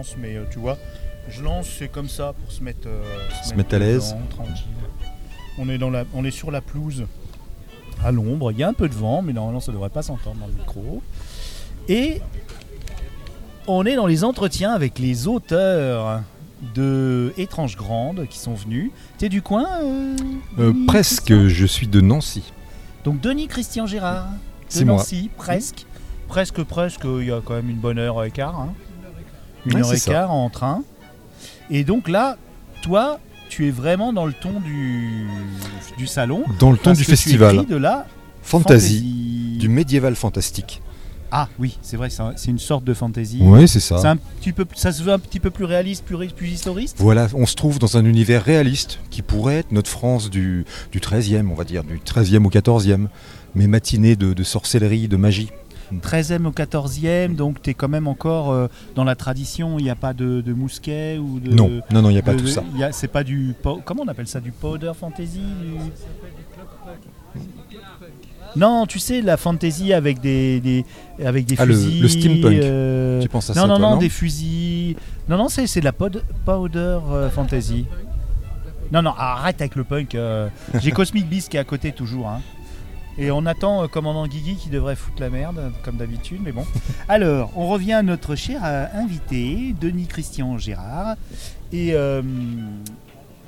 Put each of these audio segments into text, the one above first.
lance, mais euh, tu vois, je lance, c'est comme ça pour se mettre, euh, Se mettre à l'aise. tranquille. On est, dans la, on est sur la pelouse à l'ombre. Il y a un peu de vent, mais normalement ça devrait pas s'entendre dans le micro. Et on est dans les entretiens avec les auteurs de Étranges Grandes qui sont venus. T'es du coin euh, Euh, presque, Christian je suis de Nancy. Donc Denis Christian Gérard. De moi. Nancy, presque. Presque, presque, il y a quand même une bonne heure quart. hein. Une Ouais, heure et ça. quart en train. Et donc là, toi, tu es vraiment dans le ton du, du salon. Dans le ton du festival. de la Fantasy, fantasy. du médiéval fantastique. Ah oui, c'est vrai, c'est un- c'est une sorte de fantasy. Oui, c'est C'est ça. un petit peu, ça se veut un petit peu plus réaliste, plus, plus historiste. Voilà, on se trouve dans un univers réaliste qui pourrait être notre France du, du 13e, on va dire, du 13e au 14e, mais matinée de, de sorcellerie, de magie. 13e au 14e, donc tu es quand même encore euh, dans la tradition, il n'y a pas de, de mousquet ou de... Non, non, non, il n'y a pas de- tout ça. C'est pas du... Comment on appelle ça Du powder fantasy du- Non, tu sais, la fantasy avec des, des- avec des Ah, le- fusils... le steampunk. euh, Tu penses à non, ça, non, toi, non, non des fusils... Non, non, c'est c'est de la powder euh, fantasy. Non, non, arrête avec le punk. euh. J'ai Cosmic Beast qui est à côté toujours. hein. Et on attend euh, Commandant Guigui qui devrait foutre la merde, comme d'habitude, mais bon. Alors, on revient à notre cher euh, invité, Denis Christian Gérard. Et euh,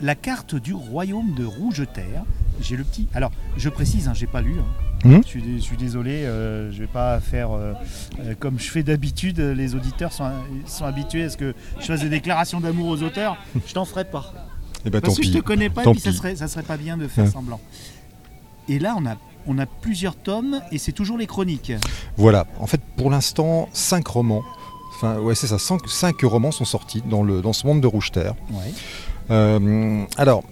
la carte du royaume de Rouge-Terre. J'ai le petit. Alors, je précise, hein, j'ai pas lu. hein. Hmm? Je, suis, dé- je suis désolé, euh, je vais pas faire euh, euh, comme je fais d'habitude. Les auditeurs sont, sont habitués à ce que je fasse des déclarations d'amour aux auteurs. Je t'en ferai pas. Eh ben, Parce que je te pis. connais pas, Tant puis ça pis. serait, ça serait pas bien de faire Ouais. semblant. Et là, on a, on a plusieurs tomes et c'est toujours les chroniques. Voilà, en fait, pour l'instant, 5 romans. Enfin, ouais, c'est ça, 5, romans sont sortis dans, le, dans ce monde de Rouge-Terre. Ouais. Euh, alors,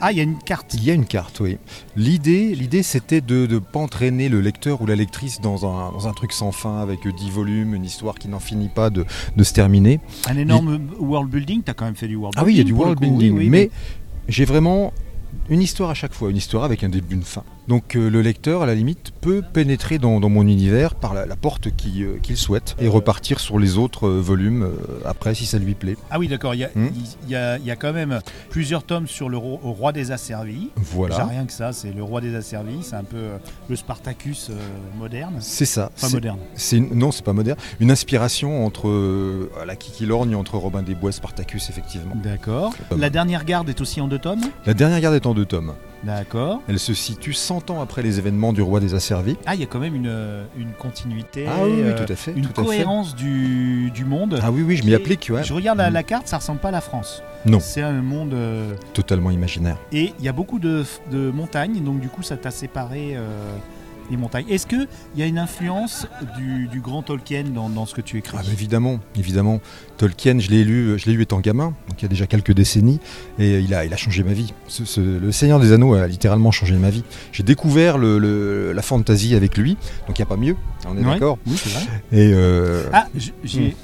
Ah, il y a une carte. Il y a une carte, oui. L'idée, l'idée c'était de ne pas entraîner le lecteur ou la lectrice dans un, dans un truc sans fin avec 10 volumes, une histoire qui n'en finit pas de, de se terminer. Un énorme world building. T'as quand même fait du world Ah building. oui, il y a du world. Oui, building, oui, mais j'ai vraiment une histoire à chaque fois, une histoire avec un début, une fin. Donc euh, le lecteur, à la limite, peut pénétrer dans, dans mon univers par la, la porte euh, qu'il souhaite et repartir sur les autres euh, volumes après si ça lui plaît. Ah oui, d'accord. Il y, a- Hmm. y y a quand même plusieurs tomes sur le ro- au roi des asservis. Voilà, rien que ça. C'est le roi des asservis. C'est un peu le Spartacus moderne. c'est ça. C'est- moderne. Une- non, c'est pas moderne. Une inspiration entre la Kiki Lorgne entre Robin des Bois et Spartacus, effectivement. D'accord. Pas La dernière garde est aussi en deux tomes? La dernière garde est en deux tomes. D'accord. Elle se situe 100 ans après les événements du roi des Asservis. Ah, il y a quand même une, une continuité. Ah oui, oui, euh, tout à fait. une tout cohérence du, du monde. Ah oui, oui, je m'y applique, ouais. Je regarde la, Mm. la carte, ça ressemble pas à la France. Non. C'est un monde. euh, Totalement imaginaire. et il y a beaucoup de, de montagnes, donc du coup, ça t'a séparé euh, les montagnes. Est-ce qu'il y a une influence du, du grand Tolkien dans, dans ce que tu écris? Ah, bah, évidemment, évidemment. Tolkien, je l'ai lu, je l'ai lu étant gamin, donc il y a déjà quelques décennies, et il a, il a changé ma vie. Ce- ce- le Seigneur des Anneaux a littéralement changé ma vie. J'ai découvert le, le- la fantasy avec lui, donc il n'y a pas mieux, on est Ouais. d'accord. Oui, c'est vrai. Et euh, Ah, j'ai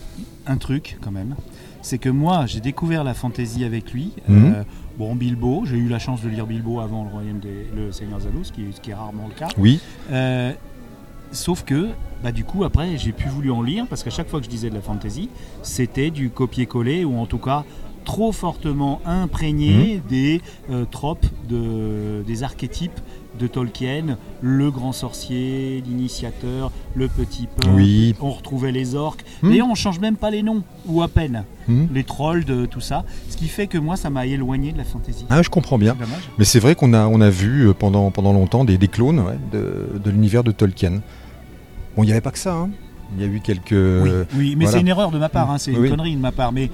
un truc quand même. C'est que moi, j'ai découvert la fantaisie avec lui. Mhm. Euh, bon, Bilbo, j'ai eu la chance de lire Bilbo avant le Royaume des le Seigneur ce qui, est- ce qui est rarement le cas. oui, Euh, sauf que, bah, du coup, après, j'ai plus voulu en lire parce qu'à chaque fois que je disais de la fantasy, c'était du copier-coller ou en tout cas trop fortement imprégné des euh, tropes, de, des archétypes de Tolkien, le grand sorcier, l'initiateur, le petit peuple. oui. On retrouvait les orques. Hmm. D'ailleurs, on change même pas les noms, ou à peine. Hmm. Les trolls, de, tout ça. Ce qui fait que moi, ça m'a éloigné de la fantasy. Ah, je comprends bien. Mais c'est vrai qu'on a, on a vu euh, pendant, pendant longtemps des, des clones ouais, de, de l'univers de Tolkien. Bon, il n'y avait pas que ça. hein. Il y a eu quelques. Oui, oui, mais voilà. c'est une erreur de ma part, hein, c'est une connerie de ma part. Mais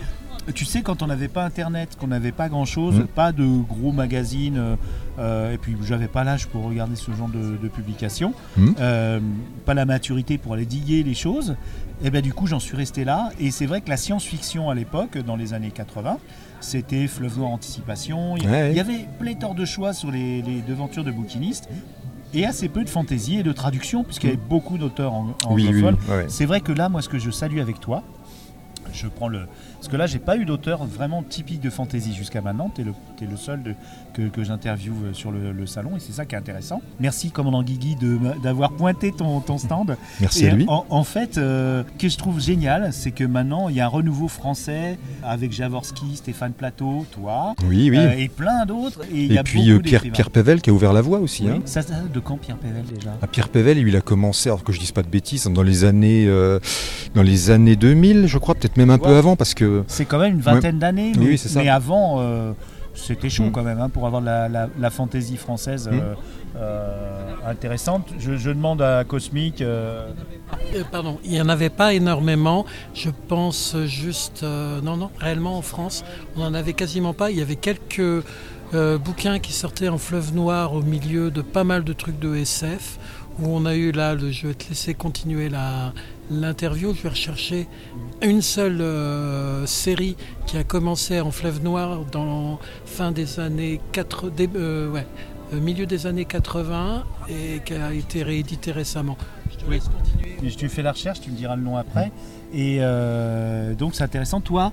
tu sais, quand on n'avait pas Internet, qu'on n'avait pas grand-chose, Mm. pas de gros magazines, euh, et puis j'avais pas l'âge pour regarder ce genre de, de publications, Mm. euh, pas la maturité pour aller diguer les choses, et ben du coup j'en suis resté là. Et c'est vrai que la science-fiction à l'époque, dans les années 80, c'était Fleuve Noir Anticipation. Il y, Ouais. y avait pléthore de choix sur les, les devantures de bouquinistes. Et assez peu de fantaisie et de traduction, puisqu'il y avait beaucoup d'auteurs ang- Oui, oui, ouais. C'est vrai que là, moi, ce que je salue avec toi, je prends le, Parce que là, j'ai pas eu d'auteur vraiment typique de fantasy jusqu'à maintenant. Tu es, es, le seul de, que, que j'interviewe sur le, le, salon et c'est ça qui est intéressant. Merci, commandant Guigui, d'avoir pointé ton, ton, stand. Merci à lui. En, en fait, euh, ce que je trouve génial, c'est que maintenant, il y a un renouveau français avec Javorski, Stéphane Plateau, toi, oui, oui. Euh, et plein d'autres. Et, et puis euh, Pierre, Pierre Pével qui a ouvert la voie aussi. Oui. Hein. Ça, ça, de quand Pierre Pével déjà? Ah, Pierre Pével, il a commencé, alors que je dise pas de bêtises, dans les années, euh, dans les années 2000, je crois, peut-être même un ouais. peu avant, parce que. C'est quand même une vingtaine ouais. d'années. Oui, mais, c'est ça. mais avant, euh, c'était chaud mmh. quand même hein, pour avoir la, la, la fantaisie française. Mmh. Euh, intéressante. Je, je, demande à Cosmic. Euh... pardon, il n'y en avait pas énormément. Je pense juste. Euh, non, non, réellement en France, on n'en avait quasiment pas. Il y avait quelques euh, bouquins qui sortaient en fleuve noir au milieu de pas mal de trucs de SF. Où on a eu là, le, je vais te laisser continuer la, l'interview. Je vais rechercher une seule euh, série qui a commencé en fleuve noir dans fin des années 4, des, euh, ouais, milieu des années 80 et qui a été réédité récemment. Je te laisse continuer. Tu fais la recherche, tu me diras le nom après. Et euh, donc c'est intéressant. Toi,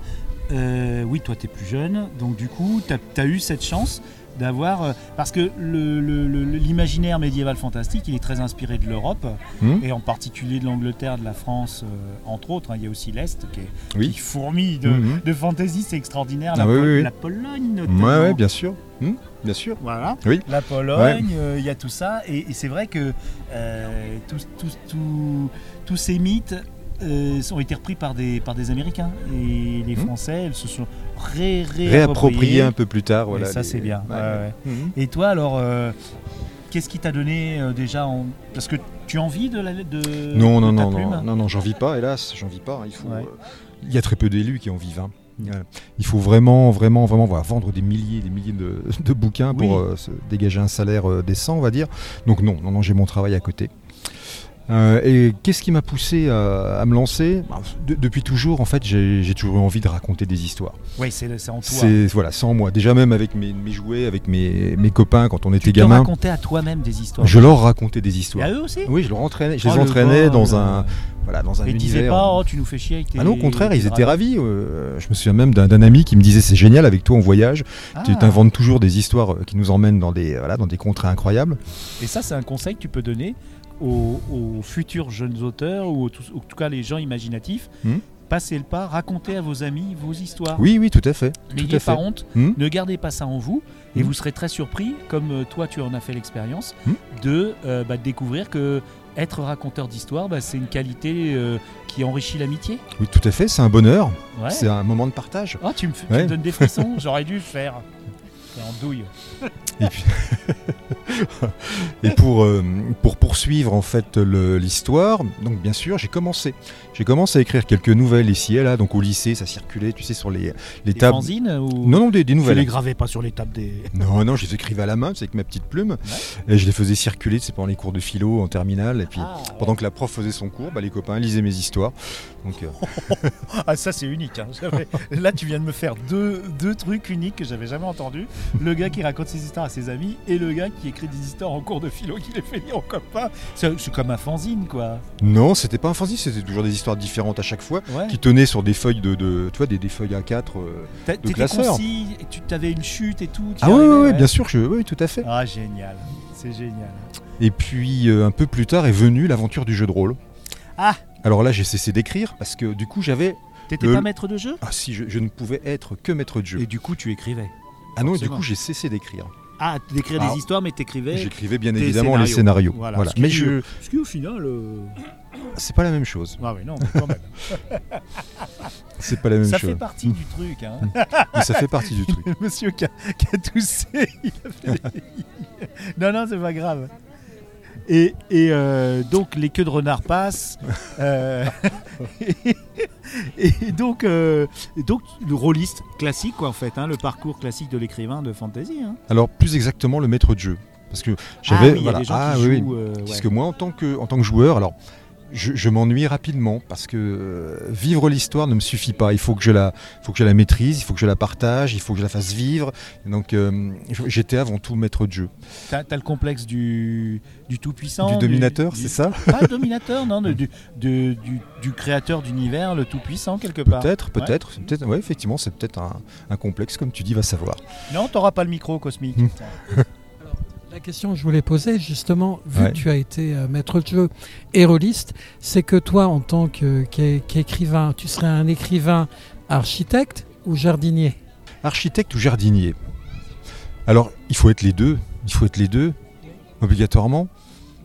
euh, oui, toi tu es plus jeune, donc du coup tu as, as, eu cette chance d'avoir euh, parce que l'imaginaire médiéval fantastique il est très inspiré de l'Europe mmh. et en particulier de l'Angleterre de la France euh, entre autres hein, il y a aussi l'Est qui, oui. qui fourmille de, mmh. de fantasy c'est extraordinaire la, ah, oui, oui. la, Pologne notamment ouais, ouais, bien sûr mmh, bien sûr voilà oui. la Pologne il ouais. y a tout ça et, et c'est vrai que euh, tous ces mythes euh, ont été repris par des, par des Américains. Et les Français, elles se sont ré, ré réappropriés un peu plus tard. Voilà, et ça, les... c'est bien. Ouais, ouais. Mmh. Et toi, alors, euh, qu'est-ce qui t'a donné euh, déjà en... Parce que tu en vis de la de, Non, de non, ta non, plume non, non, non, j'en vis pas, hélas, j'en vis pas. Il, faut, il y a très peu d'élus qui en vivent. Hein. Il faut vraiment, vraiment, vraiment voilà, vendre des milliers, des milliers de, de bouquins pour euh, se dégager un salaire euh, décent, on va dire. Donc non, non, non, j'ai mon travail à côté. Euh, et qu'est-ce qui m'a poussé à, à, me lancer de, Depuis toujours, en fait, j'ai toujours eu envie de raconter des histoires. Oui, c'est en toi. C'est voilà, c'est en moi. Déjà même avec mes, mes jouets, avec mes, mes, copains quand on était tu gamin. Tu racontais à toi-même des histoires. Je leur racontais des histoires. Et à eux aussi Oui, je leur entraînais. Je les oh, entraînais dans un voilà, dans un. Ils disaient pas, oh, tu nous fais chier avec tes. Ah non, au contraire, ils étaient ravis. Euh, je me souviens même d'un ami qui me disait, c'est génial avec toi, on voyage. Ah. Tu inventes toujours des histoires qui nous emmènent dans des voilà, dans des contrées incroyables. Et ça, c'est un conseil que tu peux donner aux, aux, futurs jeunes auteurs ou en tout, cas les gens imaginatifs. Hmm. Passez le pas, racontez à vos amis vos histoires. Oui, oui, tout à fait. N'ayez pas honte, hmm. ne gardez pas ça en vous, et Hmm. vous serez très surpris, comme euh, toi tu en as fait l'expérience, de, euh, bah, découvrir que être raconteur d'histoire, bah, c'est une qualité euh, qui enrichit l'amitié. Oui, tout à fait, c'est un bonheur, ouais. c'est un moment de partage. Oh, tu me, tu ouais. me donnes des frissons, j'aurais dû le faire. C'est en douille. Et, et euh, pour poursuivre en fait l'histoire, donc bien sûr, j'ai commencé. J'ai commencé à écrire quelques nouvelles ici et là, donc au lycée, ça circulait, tu sais, sur les, les des tables. Fanzines ou... Non, non, des, des nouvelles. Je les gravais pas sur les tables des. Non, non, je les écrivais à la main, c'est avec ma petite plume, ouais. et je les faisais circuler, c'est pendant les cours de philo en terminale, et puis ah, pendant que la prof faisait son cours, bah, les copains lisaient mes histoires. Donc, euh... ah, ça c'est unique. Hein. Là, tu viens de me faire deux, deux trucs uniques que j'avais jamais entendus. Le gars qui raconte ses histoires à ses amis et le gars qui écrit des histoires en cours de philo qui les fait lire aux copains. C'est comme un fanzine, quoi. Non, c'était pas un fanzine, c'était toujours des histoires différentes à chaque fois, ouais. qui tenaient sur des feuilles de, de tu vois, des, des feuilles A4 euh, de classeurs. Concis, tu avais une chute et tout. Ah oui, ouais, ouais, bien sûr, je, oui, tout à fait. Ah génial, c'est génial. Et puis euh, un peu plus tard est venue l'aventure du jeu de rôle. Ah. Alors là, j'ai cessé d'écrire parce que du coup, j'avais T'étais pas maître de jeu? Ah si, je, je, ne pouvais être que maître de jeu. Et du coup, tu écrivais Ah non, du coup, j'ai cessé d'écrire. Ah, d'écrire des histoires, mais t'écrivais J'écrivais bien évidemment scénarios. les scénarios. Voilà. voilà. Ce mais je... Ce qui, au final... Euh... C'est pas la même chose. Ah oui, non, mais quand même. C'est pas la même ça chose. Ça fait partie du truc. Hein. mais ça fait partie du truc. Monsieur qui a, qui a toussé, il a fait... non, non, c'est pas grave. Et, et euh, donc les queues de renard passent. Euh, et, et, donc, euh, donc le rôliste classique, quoi, en fait, hein, le parcours classique de l'écrivain de fantasy. Hein. Alors plus exactement le maître de jeu, parce que j'avais ah, oui, voilà, ah, oui, parce que moi en tant que en tant que joueur, alors je, je m'ennuie rapidement parce que euh, vivre l'histoire ne me suffit pas. Il faut que je la, faut que je la maîtrise, il faut que je la partage, il faut que je la fasse vivre. Donc euh, j'étais avant tout maître de jeu. T'as as le complexe du, du tout-puissant. Du dominateur, c'est ça Pas le dominateur, non, de- du, de- du, du créateur d'univers, le tout-puissant quelque part. Peut-être, Ouais. peut-être, c'est peut-être. Ouais, effectivement, c'est peut-être un, un complexe, comme tu dis, va savoir. Non, t'auras pas le micro cosmique. La question que je voulais poser, justement, vu Ouais. que tu as été euh, maître de jeu et rôliste, c'est que toi, en tant qu'écrivain, tu serais un écrivain architecte ou jardinier? Architecte ou jardinier? Alors, il faut être les deux. Il faut être les deux, obligatoirement.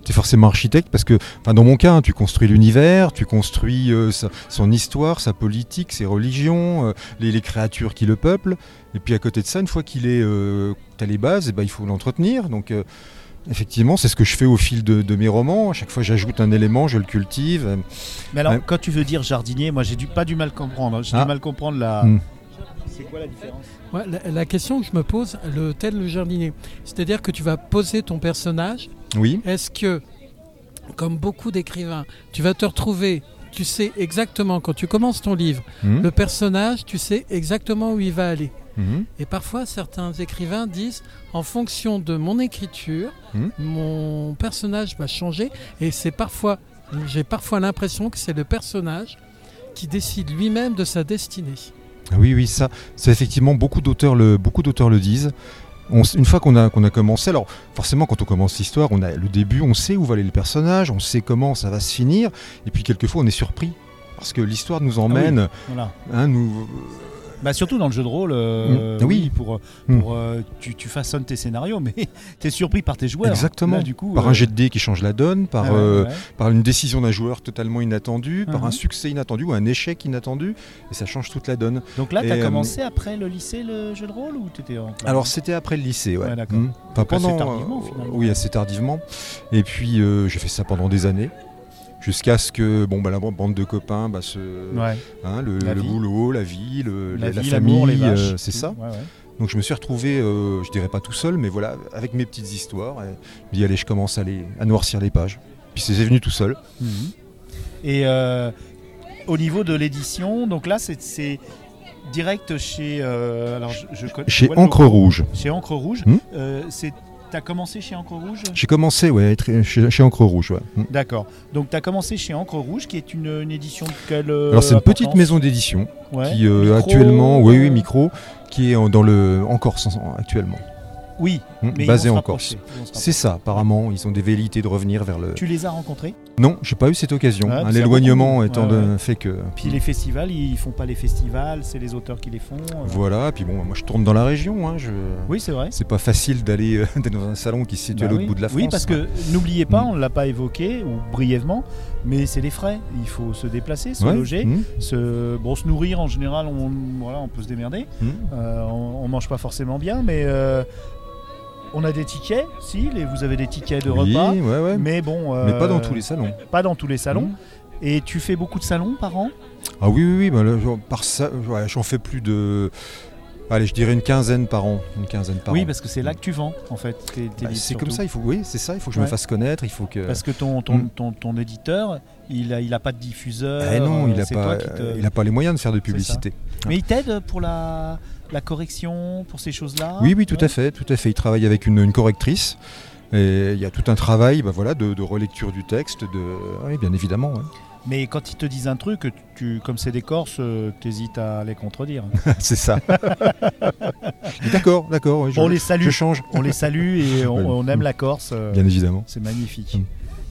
Tu es forcément architecte parce que, enfin, dans mon cas, hein, tu construis l'univers, tu construis euh, sa- son histoire, sa politique, ses religions, euh, les, les créatures qui le peuplent. Et puis à côté de ça, une fois qu'il est, euh, tu as les bases, eh ben, il faut l'entretenir. Donc, euh, effectivement, c'est ce que je fais au fil de, de mes romans. À chaque fois, j'ajoute un élément, je le cultive. Mais alors, quand tu veux dire jardinier, moi j'ai du, pas du mal comprendre. J'ai Ah. du mal comprendre la. Hmm. C'est quoi la différence? Ouais, la, la question que je me pose, le tel le jardinier, c'est-à-dire que tu vas poser ton personnage. Oui. Est-ce que, comme beaucoup d'écrivains, tu vas te retrouver, tu sais exactement quand tu commences ton livre, Mhm. le personnage, tu sais exactement où il va aller. Mhm. Et parfois, certains écrivains disent, en fonction de mon écriture, Mhm. mon personnage va changer. Et c'est parfois, j'ai parfois l'impression que c'est le personnage qui décide lui-même de sa destinée. Ah Oui, oui, ça, c'est effectivement beaucoup d'auteurs le, beaucoup d'auteurs le disent. On une fois qu'on a, qu'on a commencé, alors forcément quand on commence l'histoire, on a le début, on sait où va aller le personnage, on sait comment ça va se finir, et puis quelquefois on est surpris parce que l'histoire nous emmène, Voilà. hein, nous, Bah surtout dans le jeu de rôle, euh, Mm. oui, pour, Mm. pour euh, tu, tu façonnes tes scénarios, mais tu es surpris par tes joueurs. Exactement. Là, du coup, par euh, un jet de dés qui change la donne, par, ah ouais, euh, ouais. par une décision d'un joueur totalement inattendu, par Mhm. un succès inattendu ou un échec inattendu, et ça change toute la donne. Donc là, tu as euh, commencé après le lycée le jeu de rôle ou tu étais en Alors c'était après le lycée, ouais. Ouais, d'accord. Mm. Enfin, assez tardivement, euh, finalement. Oui, assez tardivement. Et puis euh, j'ai fait ça pendant des années. Jusqu'à ce que bon, bah, la bande de copains, bah, se, Ouais. hein, le, La boulot, la vie, le- La, la, la vie, famille, les vaches. euh, c'est ça. Ouais, ouais. Donc je me suis retrouvé, euh, je dirais pas tout seul, mais voilà, avec mes petites histoires. Et je me dis allez, je commence à, les, à noircir les pages. Puis c'est venu tout seul. Mhm. Et euh, au niveau de l'édition, donc là, c'est- c'est direct chez. euh, alors, je, je connais- Chez Encre. Rouge. Chez Encre Rouge. Hmm. Euh, T'as commencé chez Encre Rouge? J'ai commencé, ouais, chez, chez Encre Rouge. ouais. Mm. D'accord. Donc tu as commencé chez Encre Rouge, qui est une, une édition de quelle euh, Alors c'est une petite maison d'édition Ouais. qui euh, Micro, actuellement, oui, euh, oui, micro, qui est en- dans le en Corse en- actuellement. Oui, Mm, mais basé en Corse. C'est ça, apparemment, ils ont des velléités de revenir vers le. Tu les as rencontrés? Non, j'ai pas eu cette occasion. Ouais, hein, L'éloignement étant Ouais, fait que. Puis les festivals, ils font pas les festivals, c'est les auteurs qui les font. euh. Voilà, puis bon, moi je tourne dans la région. Hein, je... Oui, c'est vrai. C'est pas facile d'aller euh, dans un salon qui se situe Bah à l'autre oui. bout de la France. Oui, parce que n'oubliez pas, Mm. on ne l'a pas évoqué, ou brièvement, mais c'est les frais. Il faut se déplacer, se Ouais, loger, mm, se, bon, se nourrir en général, on, voilà, on peut se démerder. mm. Euh, on, on mange pas forcément bien, mais on a des tickets, si, les, vous avez des tickets de Oui, repas, ouais, ouais. mais bon. Mais euh, pas dans tous les salons. Pas dans tous les salons. Mm. Et tu fais beaucoup de salons par an? Ah oui, oui, oui. bah là, par ça, ouais, j'en fais plus de. Allez, je dirais une quinzaine par an. Une quinzaine par Oui, an. parce que c'est là que tu vends, en fait. tes- tes Bah, c'est comme ça, il faut, oui, c'est ça, il faut que je Ouais. me fasse connaître, il faut que. Parce que ton, ton, ton, ton éditeur, il a, il a pas de diffuseur. Eh non, il a c'est pas, toi qui te- il a pas les moyens de faire de publicité. Mais il t'aide pour la, la correction, pour ces choses-là Oui, oui, tout Ouais. à fait, tout à fait. Il travaille avec une, une correctrice. Et il y a tout un travail, bah voilà, de, de relecture du texte, de, oui, bien évidemment. ouais. Mais quand ils te disent un truc, tu, comme c'est des Corses, euh, t'hésites à les contredire. c'est ça. d'accord, d'accord. oui, on les salue, je change, on les salue et on, Ouais. on aime la Corse. euh, bien évidemment. C'est magnifique. Mm.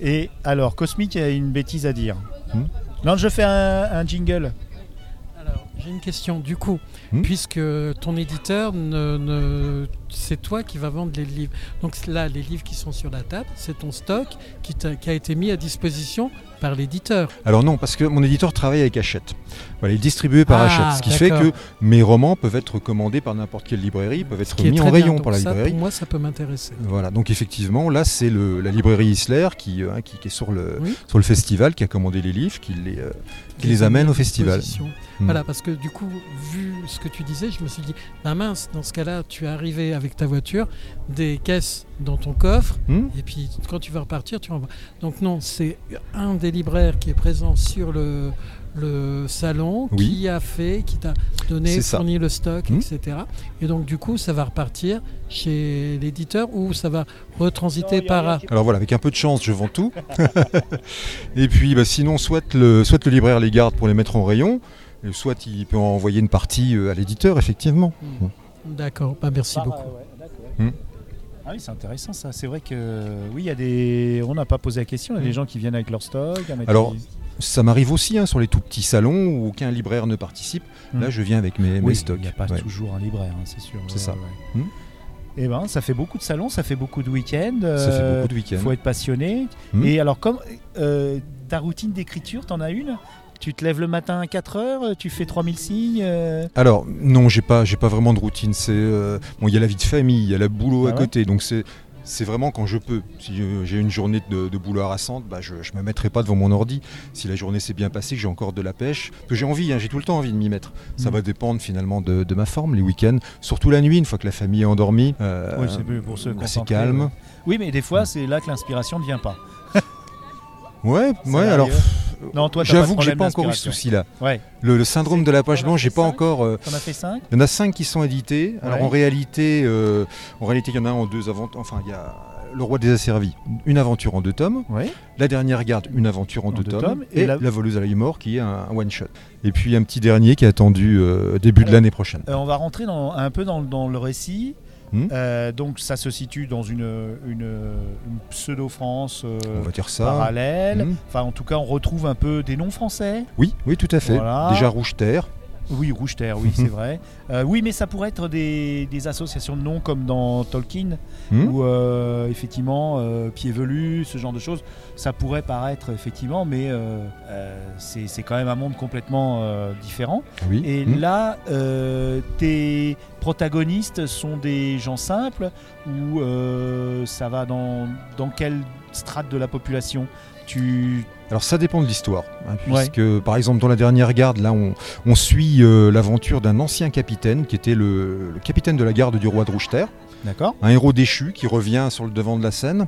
Et alors, Cosmic a une bêtise à dire. Mm. Non, je fais un, un jingle. J'ai une question. Du coup, Hmm puisque ton éditeur, ne, ne- c'est toi qui vas vendre les livres. Donc là, les livres qui sont sur la table, c'est ton stock qui a été mis à disposition par l'éditeur. Alors non, parce que mon éditeur travaille avec Hachette. Voilà, il est distribué par Ah, Hachette, ce qui fait que mes romans peuvent être commandés par n'importe quelle librairie, peuvent être mis en bien. rayon par la ça, librairie. Pour moi, ça peut m'intéresser. Voilà, donc effectivement, là c'est la librairie Isler qui, euh, hein, qui, qui est sur le, Oui. sur le festival, qui a commandé les livres, qui les, euh, qui les amène au festival. disposition. Voilà, parce que du coup, vu ce que tu disais, je me suis dit, bah mince, dans ce cas-là, tu es arrivé avec ta voiture, des caisses dans ton coffre, Hmm et puis quand tu vas repartir, tu renvoies. Donc non, c'est un des libraires qui est présent sur le, le salon, Oui. qui a fait, qui t'a donné, fourni le stock, Hmm. etc. Et donc du coup, ça va repartir chez l'éditeur ou ça va retransiter par... Alors voilà, avec un peu de chance, je vends tout. et puis bah, sinon, soit le, soit le libraire les garde pour les mettre en rayon, et soit il peut en envoyer une partie euh, à l'éditeur, effectivement. D'accord, bah, merci beaucoup. Hmm. Ah oui, c'est intéressant ça. C'est vrai que oui, il y a des. On n'a pas posé la question. Il y a des gens qui viennent avec leur stock. Alors, Ça m'arrive aussi hein, sur les tout petits salons où aucun libraire ne participe. Hmm. Là, je viens avec mes, mes stocks. Il n'y a pas Ouais. toujours un libraire, hein, c'est sûr. C'est ça. ouais. Hmm. Eh ben, ça fait beaucoup de salons, ça fait beaucoup de week-ends. Ça fait euh, beaucoup de week-ends. faut être passionné. Hmm. Et alors, comme euh, ta routine d'écriture, t'en as une? Tu te lèves le matin à 4 heures, tu fais 3000 signes. euh, Alors non, j'ai pas, j'ai pas vraiment de routine. C'est euh, bon, il y a la vie de famille, il y a le boulot Ah à ouais côté, donc c'est c'est vraiment quand je peux. Si j'ai une journée de, de boulot harassante, bah je, je me mettrai pas devant mon ordi. Si la journée s'est bien passée, que j'ai encore de la pêche, que j'ai envie, hein, j'ai tout le temps envie de m'y mettre. Ça Mm. va dépendre finalement de, de ma forme, les week-ends, surtout la nuit, une fois que la famille est endormie. euh, Oui, c'est pour se bah, c'est calme. ouais. Oui, mais des fois, c'est là que l'inspiration ne vient pas. Ouais, ouais. Alors. Non, toi, j'avoue que j'ai pas encore eu ce souci-là. Ouais. Le, le syndrome de la page blanche, j'ai pas encore. euh, as fait 5 Il y en a cinq qui sont édités. Alors Ouais. en réalité, euh, en réalité, il y en a un en deux avant. Enfin, il y a Le Roi des Asservis, une aventure en deux tomes. Oui. La dernière garde, une aventure en, deux, tomes. Et, la- la... voleuse à l'œil mort, qui est un, one shot. Et puis un petit dernier qui est attendu euh, début de Alors, l'année prochaine. Euh, on va rentrer dans, un peu dans, dans le récit. Hmm. Euh, donc ça se situe dans une, une, une pseudo-France euh, On va dire ça. parallèle. Hmm. Enfin, en tout cas, on retrouve un peu des noms français. Oui, oui, tout à fait. Voilà. Déjà Rouge Terre. Oui, Rouge Terre, oui, c'est vrai. Euh, oui, mais ça pourrait être des, des associations de noms comme dans Tolkien, Hmm. où euh, effectivement, euh, Pied Velu, ce genre de choses, ça pourrait paraître effectivement, mais euh, c'est quand même un monde complètement différent. Oui. Et Hmm. là, tes protagonistes sont des gens simples ou ça va dans, dans quelle strate de la population? Tu... Alors ça dépend de l'histoire, hein, Ouais. puisque par exemple dans la dernière garde, là on, on suit euh, l'aventure d'un ancien capitaine qui était le, le capitaine de la garde du roi de Rouge-Terre, D'accord un héros déchu qui revient sur le devant de la scène.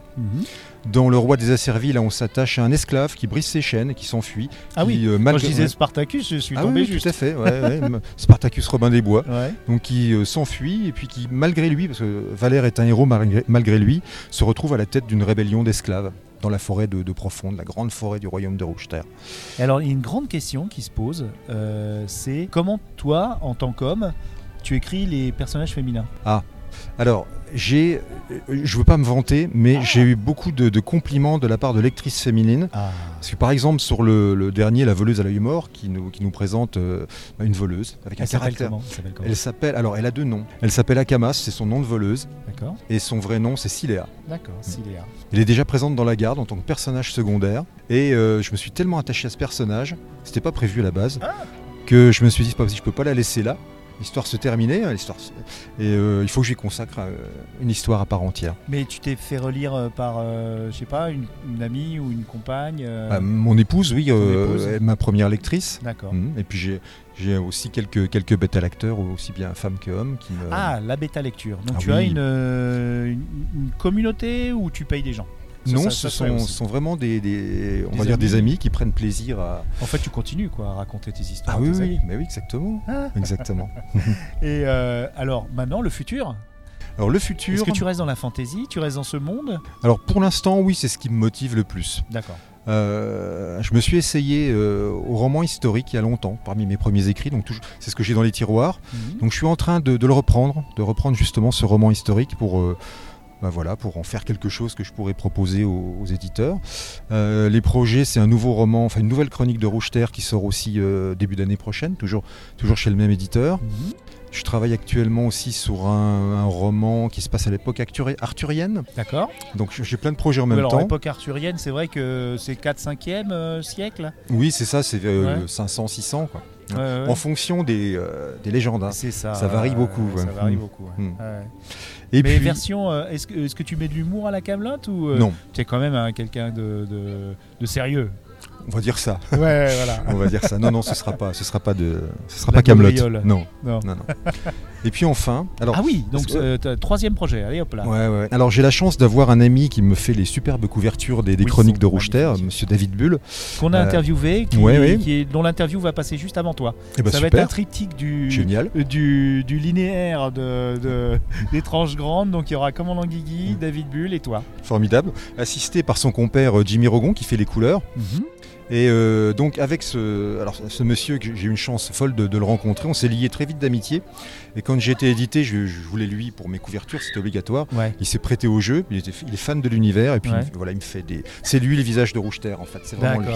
Dans le roi des Asservis, là on s'attache à un esclave qui brise ses chaînes et qui s'enfuit. Ah qui, oui, euh, quand je disais. Spartacus, je suis Ah tombé oui, juste. tout à fait, ouais, ouais, m- Spartacus Robin des Bois. Ouais. Donc qui euh, s'enfuit et puis qui, malgré lui, parce que Valère est un héros malgré, malgré lui, se retrouve à la tête d'une rébellion d'esclaves dans la forêt de, de Profonde, la grande forêt du royaume de Rouge-Terre. Et alors, il y a une grande question qui se pose, euh, c'est comment toi, en tant qu'homme, tu écris les personnages féminins? Alors, j'ai, euh, je veux pas me vanter, mais j'ai eu beaucoup de, de compliments de la part de lectrices féminines. Ah, Parce que par exemple, sur le, le dernier, La voleuse à l'œil mort, qui nous, qui nous présente euh, une voleuse avec un elle caractère. comment Elle s'appelle alors elle a deux noms. Elle s'appelle Akamas, c'est son nom de voleuse, D'accord, et son vrai nom c'est Siléa. d'accord, Siléa. Elle est déjà présente dans la garde en tant que personnage secondaire, et euh, je me suis tellement attaché à ce personnage, c'était pas prévu à la base, Ah. que je me suis dit pas possible, je peux pas la laisser là. L'histoire se terminait, hein, l'histoire se- et euh, il faut que lui consacre euh, une histoire à part entière. Mais tu t'es fait relire euh, par, euh, je sais pas, une, une amie ou une compagne Ah, mon épouse, oui, épouse. ma première lectrice. D'accord. Mhm. Et puis j'ai j'ai aussi quelques, quelques bêta-lecteurs, aussi bien femmes que hommes, qui me... Ah, la bêta lecture. Donc Ah tu oui. as une, une, une communauté ou tu payes des gens non, ça- ce ça sont, vraiment des, des- on Des va dire des amis. amis qui prennent plaisir à... En fait, tu continues quoi à raconter tes histoires. Ah oui, oui, amis. mais oui, exactement. Ah. exactement. Et euh, alors maintenant, le futur? Alors le futur... Est-ce que tu restes dans la fantaisie? Tu restes dans ce monde? Alors pour l'instant, oui, c'est ce qui me motive le plus. D'accord. Euh, je me suis essayé euh, au roman historique il y a longtemps, parmi mes premiers écrits, donc c'est ce que j'ai dans les tiroirs. Mhm. Donc je suis en train de, de le reprendre, de reprendre justement ce roman historique pour, euh, bah voilà, pour en faire quelque chose que je pourrais proposer aux, aux éditeurs. Euh, les projets, c'est un nouveau roman, enfin une nouvelle chronique de Rouge Terre qui sort aussi euh, début d'année prochaine, toujours, toujours chez le même éditeur. Mhm. Je travaille actuellement aussi sur un, un roman qui se passe à l'époque arthuri- arthurienne. D'accord. Donc j'ai plein de projets en même alors, temps. l'époque arthurienne, c'est vrai que c'est 4-5e euh, siècle? Oui, c'est ça, c'est Ouais. 500, 600 quoi. Ouais, ouais. En fonction des, euh, des légendes. hein. C'est ça. ça varie beaucoup, Ça varie Mm. beaucoup. Mm. Ouais. Et Mais puis version, euh, est-ce que, tu mets de l'humour à la Camelot ou euh, non. tu es quand même un- quelqu'un de, de, de sérieux? On va dire ça. Ouais, voilà. On va dire ça. Non, non, ce sera pas, ce sera pas de, ce sera La pas Camelot. Non, Non. non, non. Et puis enfin, alors. Ah oui, donc euh, troisième projet, allez hop là. Ouais, ouais. Alors j'ai la chance d'avoir un ami qui me fait les superbes couvertures des, des Oui, chroniques de Rougeter, magnifiques. Monsieur David Bull. Qu'on a Euh, interviewé, qui, ouais, ouais. qui est- dont l'interview va passer juste avant toi. Et bah Ça va être un triptyque du, génial. du, du linéaire de, de- des tranches grandes. Donc il y aura Commandant Mm. Guigui, David Bull et toi. Formidable. Assisté par son compère euh, Jimmy Rogon qui fait les couleurs. Et euh, donc avec ce, alors, ce monsieur j'ai eu une chance folle de, de le rencontrer, on s'est lié très vite d'amitié. Et quand j'ai été édité, je, je voulais lui pour mes couvertures, c'était obligatoire. Ouais. Il s'est prêté au jeu, il, était- il est fan de l'univers et puis Ouais. il voilà, il me fait des. C'est lui le visage de Rougeter en fait, c'est vraiment lui.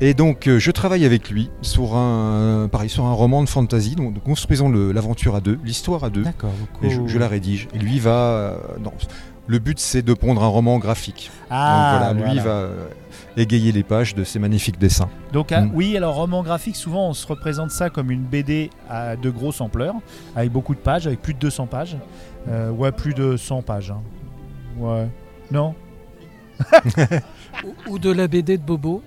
Et donc euh, je travaille avec lui sur un, pareil, sur un roman de fantasy, donc construisons l'aventure à deux, l'histoire à deux. D'accord. Et je, je la rédige. Et lui va. euh, non, le but c'est de pondre un roman graphique. Ah, donc voilà, lui voilà. va euh, égayer les pages de ses magnifiques dessins. Donc ah, Mm. oui, alors roman graphique, souvent on se représente ça comme une BD à de grosse ampleur, avec beaucoup de pages, avec plus de 200 pages. Euh, ouais, plus de 100 pages. hein. Ouais. Non? Ou, ou de la BD de Bobo.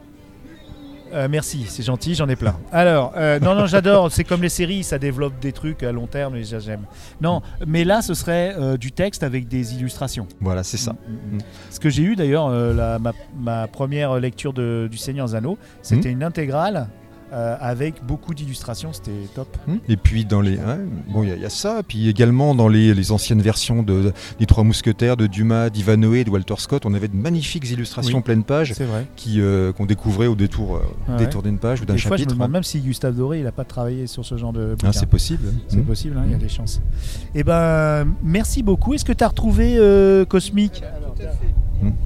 Euh, Merci, c'est gentil, j'en ai plein. Alors, euh, non, non, j'adore, c'est comme les séries, ça développe des trucs à long terme et j'a- j'aime. Non, mais là, ce serait euh, du texte avec des illustrations. Voilà, c'est ça. Mm, mm. Ce que j'ai eu d'ailleurs, ma, ma première lecture de- du Seigneur Zano, c'était une intégrale euh, avec beaucoup d'illustrations, c'était top. Hmm. Et puis dans les, ouais, bon, il y, a- il y a ça. Puis également dans les, les anciennes versions de, des Trois Mousquetaires, de Dumas, d'Ivanoé, de Walter Scott, on avait de magnifiques illustrations Oui. pleine page C'est vrai. qui euh, qu'on découvrait au détour, euh, Ah détour d'une page ou d'un Des fois, je me chapitre. demande même si Gustave Doré, il n'a pas travaillé sur ce genre de Ah, c'est possible. C'est Hmm. possible, hein, il y a des chances. Eh ben, merci beaucoup. Est-ce que tu as retrouvé euh, Cosmic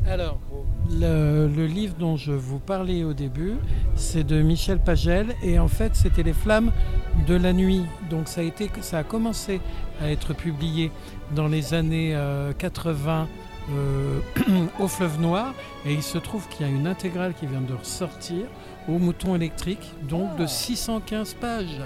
Alors, le, le livre dont je vous parlais au début, c'est de Michel Pagel et en fait, c'était Les Flammes de la nuit. Donc, ça a, été, ça a commencé à être publié dans les années euh, 80 euh, au Fleuve Noir et il se trouve qu'il y a une intégrale qui vient de ressortir au Mouton électrique, donc de 615 pages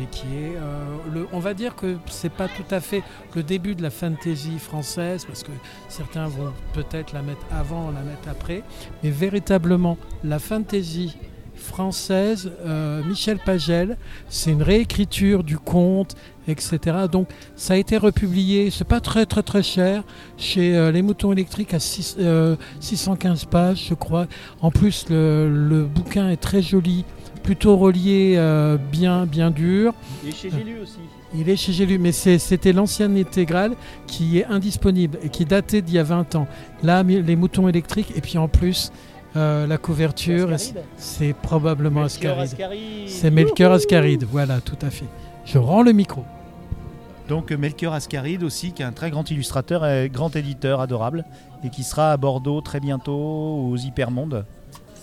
et qui est, euh, le, on va dire que c'est pas tout à fait le début de la fantasy française parce que certains vont peut-être la mettre avant, la mettre après, mais véritablement la fantasy française, euh, Michel Pagel, c'est une réécriture du conte, etc. Donc ça a été republié, c'est pas très très très cher, chez euh, Les Moutons électriques à six- euh, 615 pages, je crois. En plus, le bouquin est très joli, plutôt relié, euh, bien bien dur. Et chez J'ai lu aussi. Il est chez J'ai lu, mais c'est- c'était l'ancienne intégrale qui est indisponible et qui datait d'il y a 20 ans. Là, les moutons électriques, et puis en plus, euh, la couverture, c'est probablement Ascaride. C'est Melchior Ascaride, voilà, tout à fait. Je rends le micro. Donc Melchior Ascaride aussi, qui est un très grand illustrateur et grand éditeur adorable, et qui sera à Bordeaux très bientôt aux Hypermondes.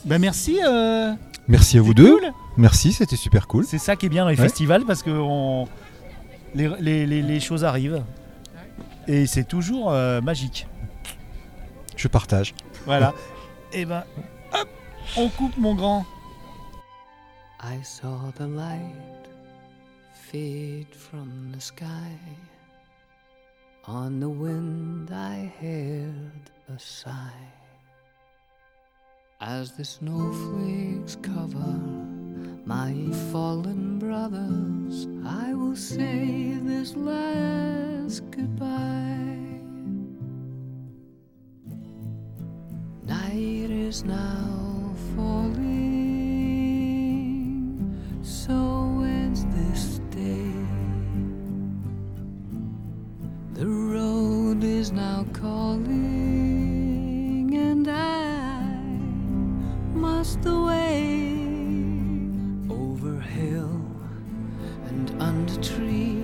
Ben merci. euh, Merci à vous deux. cool. Merci, c'était super cool. C'est ça qui est bien dans les Ouais. festivals parce que on- les, les- les- les choses arrivent. Et c'est toujours euh, magique. Je partage. Voilà. Et ben, hop, on coupe mon grand. I saw the light fade from the sky. On the wind, I heard a sigh. As the snowflakes cover my fallen brothers, I will say this last goodbye. Night is now falling, so ends this day. The road is now calling, must away over hill and under tree,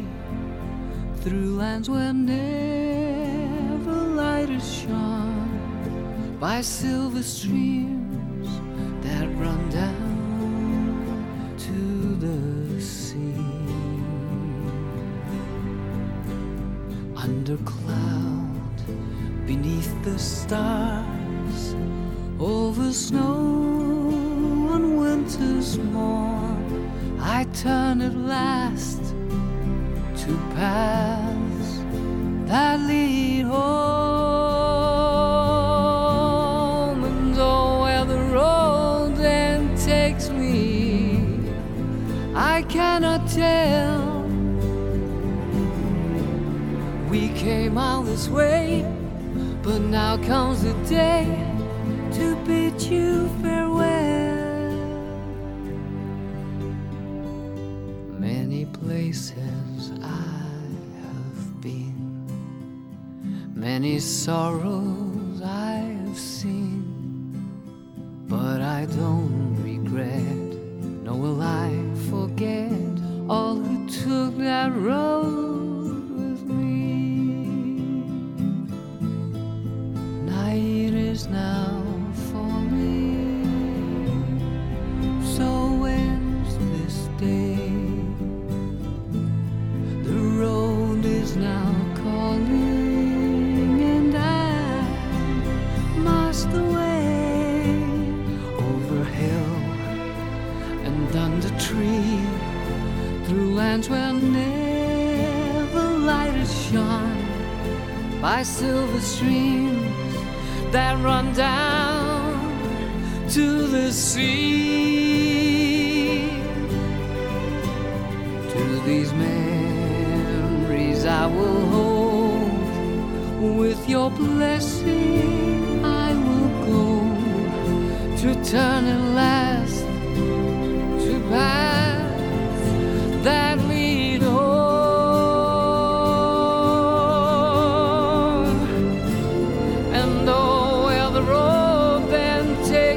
through lands where never light is shone by silver streams that run down to the sea. Under cloud, beneath the stars, over snow once more I turn at last to paths that lead home. And oh, where the road then takes me, I cannot tell. We came all this way, but now comes the day to bid you farewell. Places I have been, many sorrows by silver streams that run down to the sea. To these memories I will hold. With your blessing, I will go to turn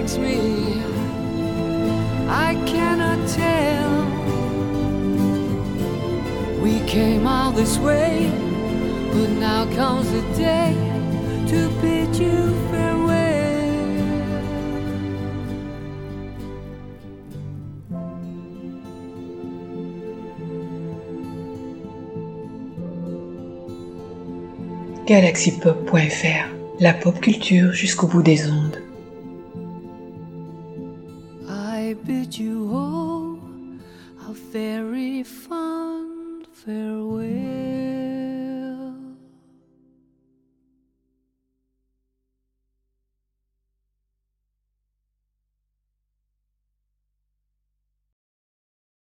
takes me, I cannot tell. We came all this way, but now comes the day to bid you farewell. galaxypop.fr, la pop culture jusqu'au bout des ondes.